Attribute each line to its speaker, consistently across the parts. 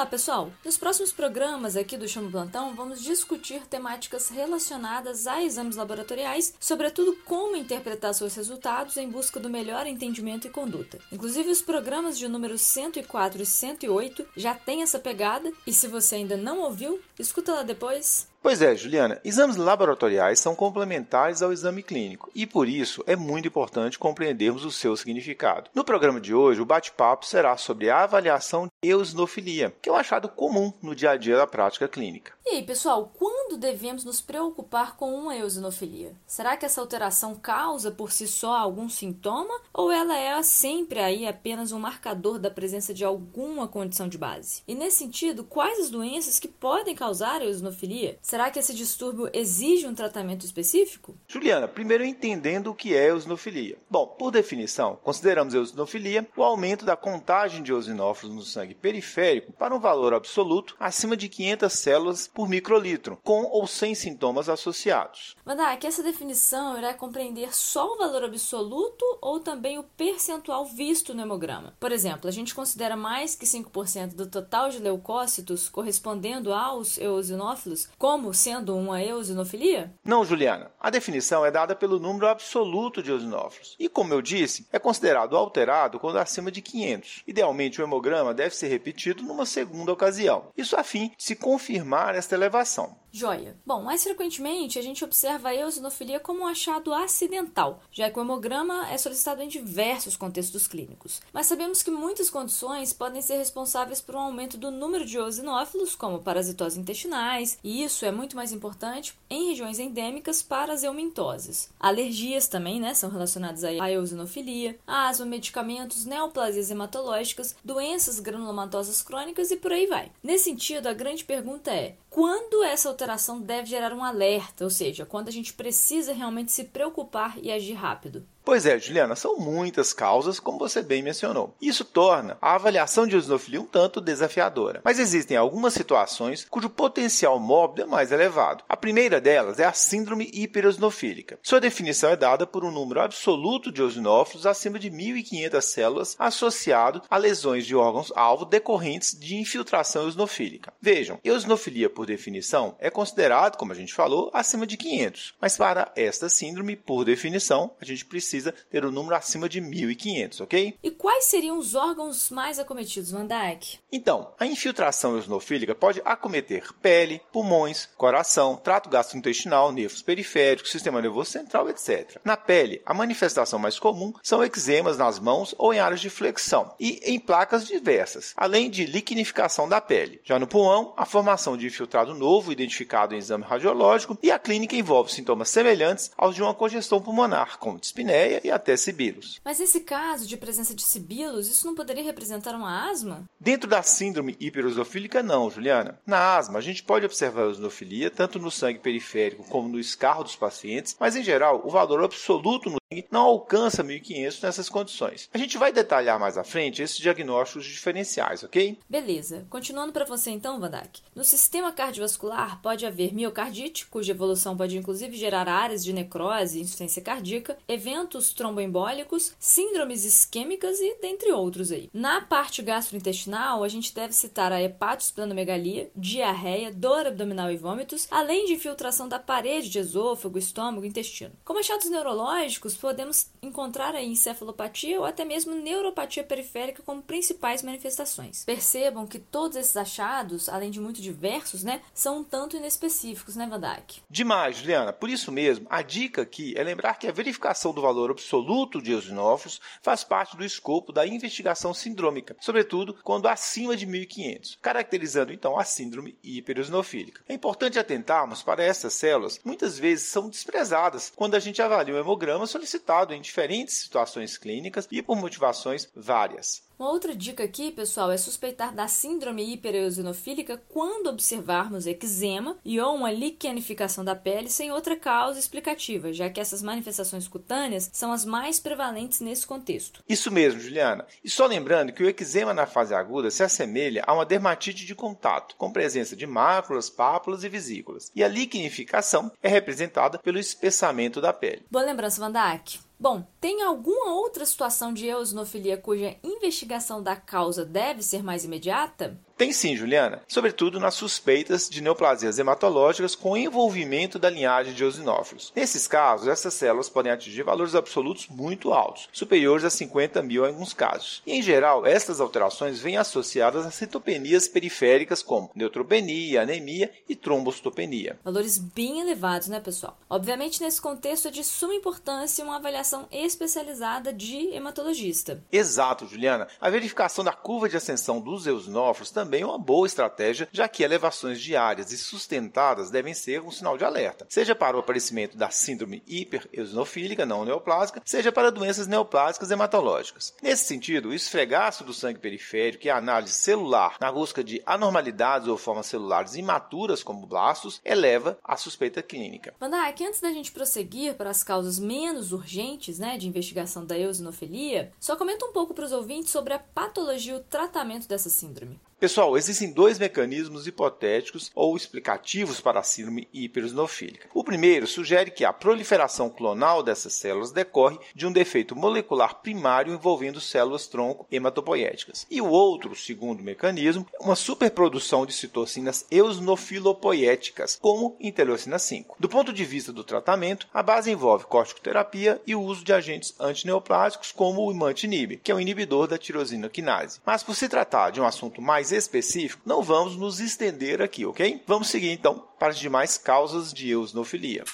Speaker 1: Olá, pessoal! Nos próximos programas aqui do Chamo Plantão, vamos discutir temáticas relacionadas a exames laboratoriais, sobretudo como interpretar seus resultados em busca do melhor entendimento e conduta. Inclusive, os programas de número 104 e 108 já têm essa pegada, e se você ainda não ouviu, escuta lá depois
Speaker 2: Pois é, Juliana, exames laboratoriais são complementares ao exame clínico e por isso é muito importante compreendermos o seu significado. No programa de hoje, o bate-papo será sobre a avaliação de eosinofilia, que é um achado comum no dia a dia da prática clínica.
Speaker 1: E aí, pessoal, quando devemos nos preocupar com uma eosinofilia? Será que essa alteração causa por si só algum sintoma ou ela é sempre aí apenas um marcador da presença de alguma condição de base? E nesse sentido, quais as doenças que podem causar eosinofilia? Será que esse distúrbio exige um tratamento específico?
Speaker 2: Juliana, primeiro entendendo o que é eosinofilia. Bom, por definição, consideramos eosinofilia o aumento da contagem de eosinófilos no sangue periférico para um valor absoluto acima de 500 células por microlitro, com ou sem sintomas associados.
Speaker 1: Mandak, essa definição irá compreender só o valor absoluto ou também o percentual visto no hemograma? Por exemplo, a gente considera mais que 5% do total de leucócitos correspondendo aos eosinófilos como como sendo uma eosinofilia?
Speaker 2: Não, Juliana. A definição é dada pelo número absoluto de eosinófilos. E, como eu disse, é considerado alterado quando acima de 500. Idealmente, o hemograma deve ser repetido numa segunda ocasião. Isso a fim de se confirmar esta elevação.
Speaker 1: Joia. Bom, mais frequentemente a gente observa a eosinofilia como um achado acidental, já que o hemograma é solicitado em diversos contextos clínicos. Mas sabemos que muitas condições podem ser responsáveis por um aumento do número de eosinófilos, como parasitoses intestinais, e isso é muito mais importante em regiões endêmicas para as eumintoses. Alergias também, né, são relacionadas à eosinofilia, asma, medicamentos, neoplasias hematológicas, doenças granulomatosas crônicas e por aí vai. Nesse sentido, a grande pergunta é: quando essa alteração deve gerar um alerta, ou seja, quando a gente precisa realmente se preocupar e agir rápido.
Speaker 2: Pois é, Juliana, são muitas causas, como você bem mencionou. Isso torna a avaliação de eosinofilia um tanto desafiadora. Mas existem algumas situações cujo potencial mórbido é mais elevado. A primeira delas é a síndrome hiperosinofílica. Sua definição é dada por um número absoluto de eosinófilos acima de 1.500 células associado a lesões de órgãos-alvo decorrentes de infiltração eosinofílica. Vejam, eosinofilia, por definição, é considerado, como a gente falou, acima de 500. Mas para esta síndrome, por definição, a gente precisa precisa ter um número acima de 1.500, ok?
Speaker 1: E quais seriam os órgãos mais acometidos, Van Dyke?
Speaker 2: Então, a infiltração eosinofílica pode acometer pele, pulmões, coração, trato gastrointestinal, nervos periféricos, sistema nervoso central, etc. Na pele, a manifestação mais comum são eczemas nas mãos ou em áreas de flexão e em placas diversas, além de liquinificação da pele. Já no pulmão, a formação de infiltrado novo identificado em exame radiológico e a clínica envolve sintomas semelhantes aos de uma congestão pulmonar, como dispneia e até sibilos.
Speaker 1: Mas nesse caso de presença de sibilos, isso não poderia representar uma asma?
Speaker 2: Dentro da síndrome hiperosofílica, não, Juliana. Na asma, a gente pode observar a eosinofilia tanto no sangue periférico como no escarro dos pacientes, mas em geral, o valor absoluto no não alcança 1.500 nessas condições. A gente vai detalhar mais à frente esses diagnósticos diferenciais, ok?
Speaker 1: Beleza. Continuando para você então, Vandak. No sistema cardiovascular pode haver miocardite, cuja evolução pode inclusive gerar áreas de necrose e insuficiência cardíaca, eventos tromboembólicos, síndromes isquêmicas e dentre outros aí. Na parte gastrointestinal, a gente deve citar a hepatosplenomegalia, diarreia, dor abdominal e vômitos, além de infiltração da parede de esôfago, estômago e intestino. Como achados neurológicos, podemos encontrar aí encefalopatia ou até mesmo neuropatia periférica como principais manifestações. Percebam que todos esses achados, além de muito diversos, né, são um tanto inespecíficos, né, Van Dyke?
Speaker 2: Demais, Juliana. Por isso mesmo, a dica aqui é lembrar que a verificação do valor absoluto de eosinófilos faz parte do escopo da investigação sindrômica, sobretudo quando acima de 1500, caracterizando então a síndrome hiperosinofílica. É importante atentarmos para essas células, muitas vezes são desprezadas quando a gente avalia o hemograma solicitando citado em diferentes situações clínicas e por motivações várias.
Speaker 1: Uma outra dica aqui, pessoal, é suspeitar da síndrome hipereosinofílica quando observarmos eczema e ou uma liquenificação da pele sem outra causa explicativa, já que essas manifestações cutâneas são as mais prevalentes nesse contexto.
Speaker 2: Isso mesmo, Juliana. E só lembrando que o eczema na fase aguda se assemelha a uma dermatite de contato, com presença de máculas, pápulas e vesículas. E a liquenificação é representada pelo espessamento da pele.
Speaker 1: Boa lembrança, Vandak. Bom, tem alguma outra situação de eosinofilia cuja investigação da causa deve ser mais imediata?
Speaker 2: Tem sim, Juliana, sobretudo nas suspeitas de neoplasias hematológicas com envolvimento da linhagem de eosinófilos. Nesses casos, essas células podem atingir valores absolutos muito altos, superiores a 50 mil em alguns casos. E, em geral, estas alterações vêm associadas a citopenias periféricas como neutropenia, anemia e trombocitopenia.
Speaker 1: Valores bem elevados, né, pessoal? Obviamente, nesse contexto é de suma importância uma avaliação especializada de hematologista.
Speaker 2: Exato, Juliana. A verificação da curva de ascensão dos eosinófilos também é uma boa estratégia, já que elevações diárias e sustentadas devem ser um sinal de alerta, seja para o aparecimento da síndrome hipereosinofílica não neoplásica, seja para doenças neoplásicas hematológicas. Nesse sentido, o esfregaço do sangue periférico e a análise celular na busca de anormalidades ou formas celulares imaturas, como blastos, eleva a suspeita clínica.
Speaker 1: Mandak, antes da gente prosseguir para as causas menos urgentes né, de investigação da eosinofilia, só comenta um pouco para os ouvintes sobre a patologia e o tratamento dessa síndrome.
Speaker 2: Pessoal, existem dois mecanismos hipotéticos ou explicativos para a síndrome hipereosinofílica. O primeiro sugere que a proliferação clonal dessas células decorre de um defeito molecular primário envolvendo células tronco hematopoéticas. E o outro, segundo mecanismo, é uma superprodução de citocinas eosinofilopoéticas, como interleucina 5. Do ponto de vista do tratamento, a base envolve corticoterapia e o uso de agentes antineoplásicos como o imantinib, que é um inibidor da tirosina quinase. Mas por se tratar de um assunto mais específico, não vamos nos estender aqui, ok? Vamos seguir então para as demais causas de eosinofilia.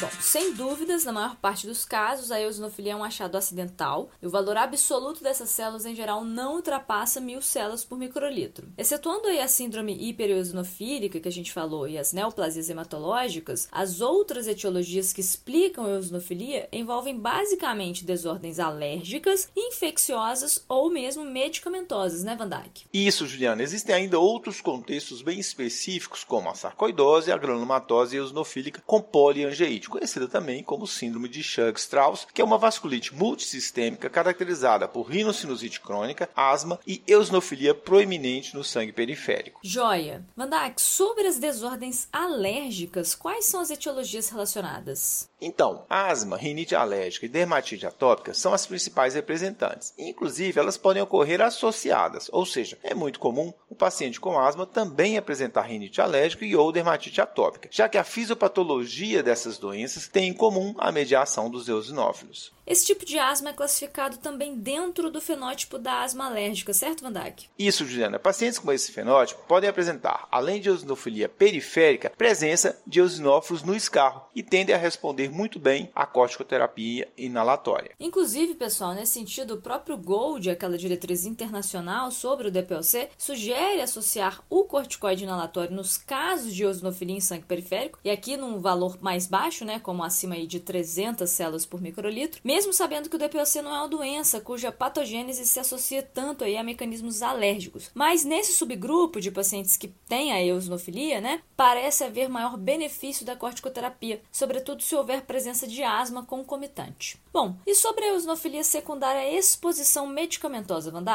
Speaker 1: Bom, sem dúvidas, na maior parte dos casos, a eosinofilia é um achado acidental e o valor absoluto dessas células em geral não ultrapassa mil células por microlitro. Excetuando aí a síndrome hipereosinofílica que a gente falou e as neoplasias hematológicas, as outras etiologias que explicam a eosinofilia envolvem basicamente desordens alérgicas, infecciosas ou mesmo medicamentosas, né, Van Dyke?
Speaker 2: Isso, Juliana. Existem ainda outros contextos bem específicos, como a sarcoidose, a granulomatose eosinofílica com poliangeite conhecida também como síndrome de Churg-Strauss, que é uma vasculite multissistêmica caracterizada por rinocinusite crônica, asma e eosinofilia proeminente no sangue periférico.
Speaker 1: Joia. Mandak, sobre as desordens alérgicas, quais são as etiologias relacionadas?
Speaker 2: Então, asma, rinite alérgica e dermatite atópica são as principais representantes. Inclusive, elas podem ocorrer associadas, ou seja, é muito comum paciente com asma também apresentar rinite alérgica e ou dermatite atópica, já que a fisiopatologia dessas doenças têm em comum a mediação dos eosinófilos.
Speaker 1: Esse tipo de asma é classificado também dentro do fenótipo da asma alérgica, certo, Van?
Speaker 2: Isso, Juliana. Pacientes com esse fenótipo podem apresentar, além de eosinofilia periférica, presença de eosinófilos no escarro e tendem a responder muito bem à corticoterapia inalatória.
Speaker 1: Inclusive, pessoal, nesse sentido, o próprio GOLD, aquela diretriz internacional sobre o DPOC, sugere associar o corticoide inalatório nos casos de eosinofilia em sangue periférico, e aqui num valor mais baixo, né, como acima aí de 300 células por microlitro, mesmo sabendo que o DPOC não é uma doença cuja patogênese se associa tanto aí a mecanismos alérgicos. Mas nesse subgrupo de pacientes que têm a eosinofilia, né, parece haver maior benefício da corticoterapia, sobretudo se houver presença de asma concomitante. Bom, e sobre a eosinofilia secundária à exposição medicamentosa, Van?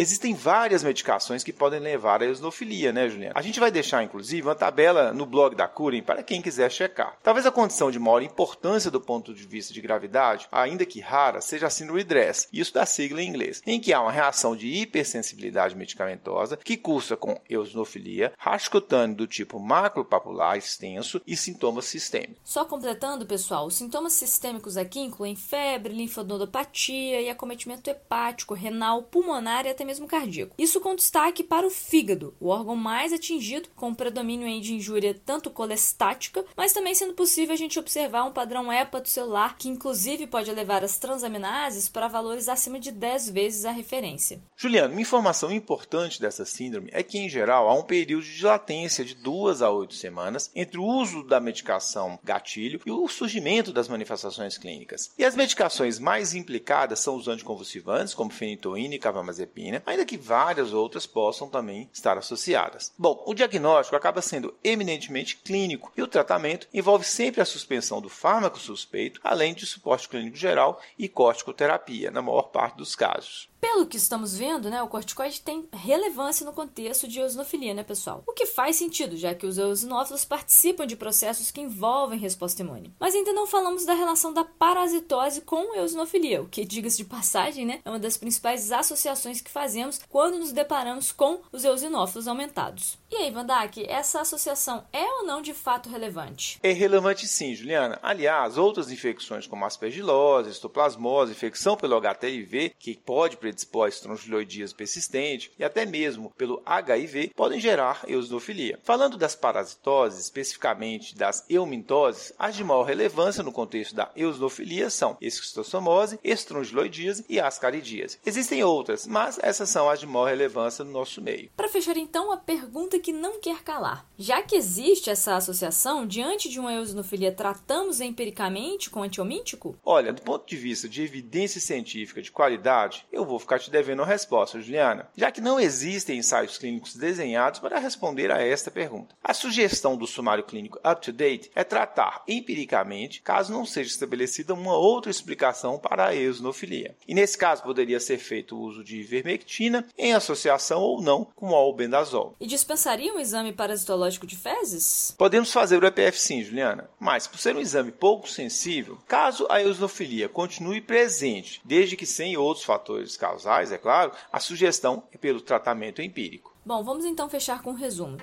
Speaker 2: Existem várias medicações que podem levar à eosinofilia, né, Juliana? A gente vai deixar, inclusive, uma tabela no blog da Curen para quem quiser checar. Talvez a condição de maior importância do ponto de vista de gravidade, ainda que rara, seja a síndrome DRESS, isso da sigla em inglês, em que há uma reação de hipersensibilidade medicamentosa que cursa com eosinofilia, rastro cutâneo do tipo maculopapular extenso e sintomas sistêmicos.
Speaker 1: Só completando, pessoal, os sintomas sistêmicos aqui incluem febre, linfonodopatia e acometimento hepático, renal, pulmonar e até mesmo cardíaco. Isso com destaque para o fígado, o órgão mais atingido, com predomínio de injúria tanto colestática, mas também sendo possível a gente observar um padrão hepatocelular que inclusive pode levar as transaminases para valores acima de 10 vezes a referência.
Speaker 2: Juliano, uma informação importante dessa síndrome é que, em geral, há um período de latência de 2 a 8 semanas entre o uso da medicação gatilho e o surgimento das manifestações clínicas. E as medicações mais implicadas são os anticonvulsivantes, como fenitoína e carbamazepina, ainda que várias outras possam também estar associadas. Bom, o diagnóstico acaba sendo eminentemente clínico e o tratamento envolve sempre a suspensão do fármaco suspeito, além de suporte clínico geral e corticoterapia, na maior parte dos casos.
Speaker 1: Pelo que estamos vendo, né, o corticoide tem relevância no contexto de eosinofilia, né, pessoal? O que faz sentido, já que os eosinófilos participam de processos que envolvem resposta imune. Mas ainda não falamos da relação da parasitose com eosinofilia, o que, diga-se de passagem, né, é uma das principais associações que fazemos quando nos deparamos com os eosinófilos aumentados. E aí, Vandak, essa associação é ou não de fato relevante?
Speaker 2: É relevante sim, Juliana. Aliás, outras infecções como aspergilose, histoplasmose, infecção pelo HIV, que pode predispor a estrongiloidíase persistente, e até mesmo pelo HIV, podem gerar eosinofilia. Falando das parasitoses, especificamente das eumintoses, as de maior relevância no contexto da eosinofilia são esquistossomose, estrongiloidíase e ascaridíase. Existem outras, mas essas são as de maior relevância no nosso meio.
Speaker 1: Para fechar então, a pergunta que não quer calar. Já que existe essa associação, diante de uma eosinofilia, tratamos empiricamente com antiomíntico?
Speaker 2: Olha, do ponto de vista de evidência científica de qualidade, eu vou ficar te devendo a resposta, Juliana, já que não existem ensaios clínicos desenhados para responder a esta pergunta. A sugestão do sumário clínico up-to-date é tratar empiricamente, caso não seja estabelecida uma outra explicação para a eosinofilia. E nesse caso poderia ser feito o uso de ivermectina em associação ou não com o albendazol.
Speaker 1: E dispensar dispensaria um exame parasitológico de fezes?
Speaker 2: Podemos fazer o EPF sim, Juliana, mas por ser um exame pouco sensível, caso a eosinofilia continue presente, desde que sem outros fatores causais, é claro, a sugestão é pelo tratamento empírico.
Speaker 1: Bom, vamos então fechar com um resumo.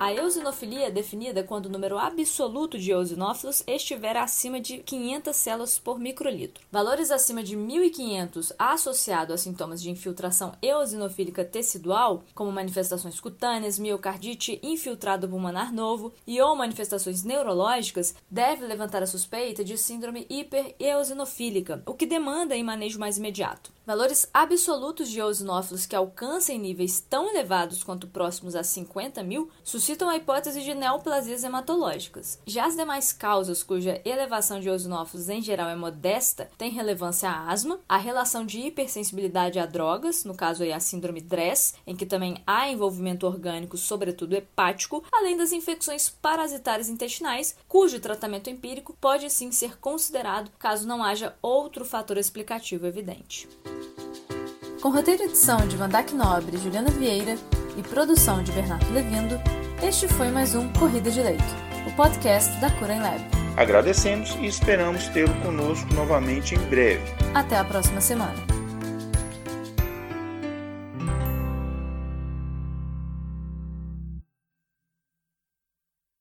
Speaker 1: A eosinofilia é definida quando o número absoluto de eosinófilos estiver acima de 500 células por microlitro. Valores acima de 1.500 associados a sintomas de infiltração eosinofílica tecidual, como manifestações cutâneas, miocardite, infiltrado pulmonar novo e ou manifestações neurológicas, deve levantar a suspeita de síndrome hipereosinofílica, o que demanda em manejo mais imediato. Valores absolutos de eosinófilos que alcancem níveis tão elevados quanto próximos a 50 mil a hipótese de neoplasias hematológicas. Já as demais causas cuja elevação de eosinófilos em geral é modesta têm relevância a asma, a relação de hipersensibilidade a drogas, no caso aí a síndrome DRESS, em que também há envolvimento orgânico, sobretudo hepático, além das infecções parasitárias intestinais, cujo tratamento empírico pode sim ser considerado caso não haja outro fator explicativo evidente. Com roteiro e edição de Vandac Nobre e Juliana Vieira e produção de Bernardo Levindo, este foi mais um Corrida de Leito, o podcast da Cura em Lab.
Speaker 2: Agradecemos e esperamos tê-lo conosco novamente em breve.
Speaker 1: Até a próxima semana.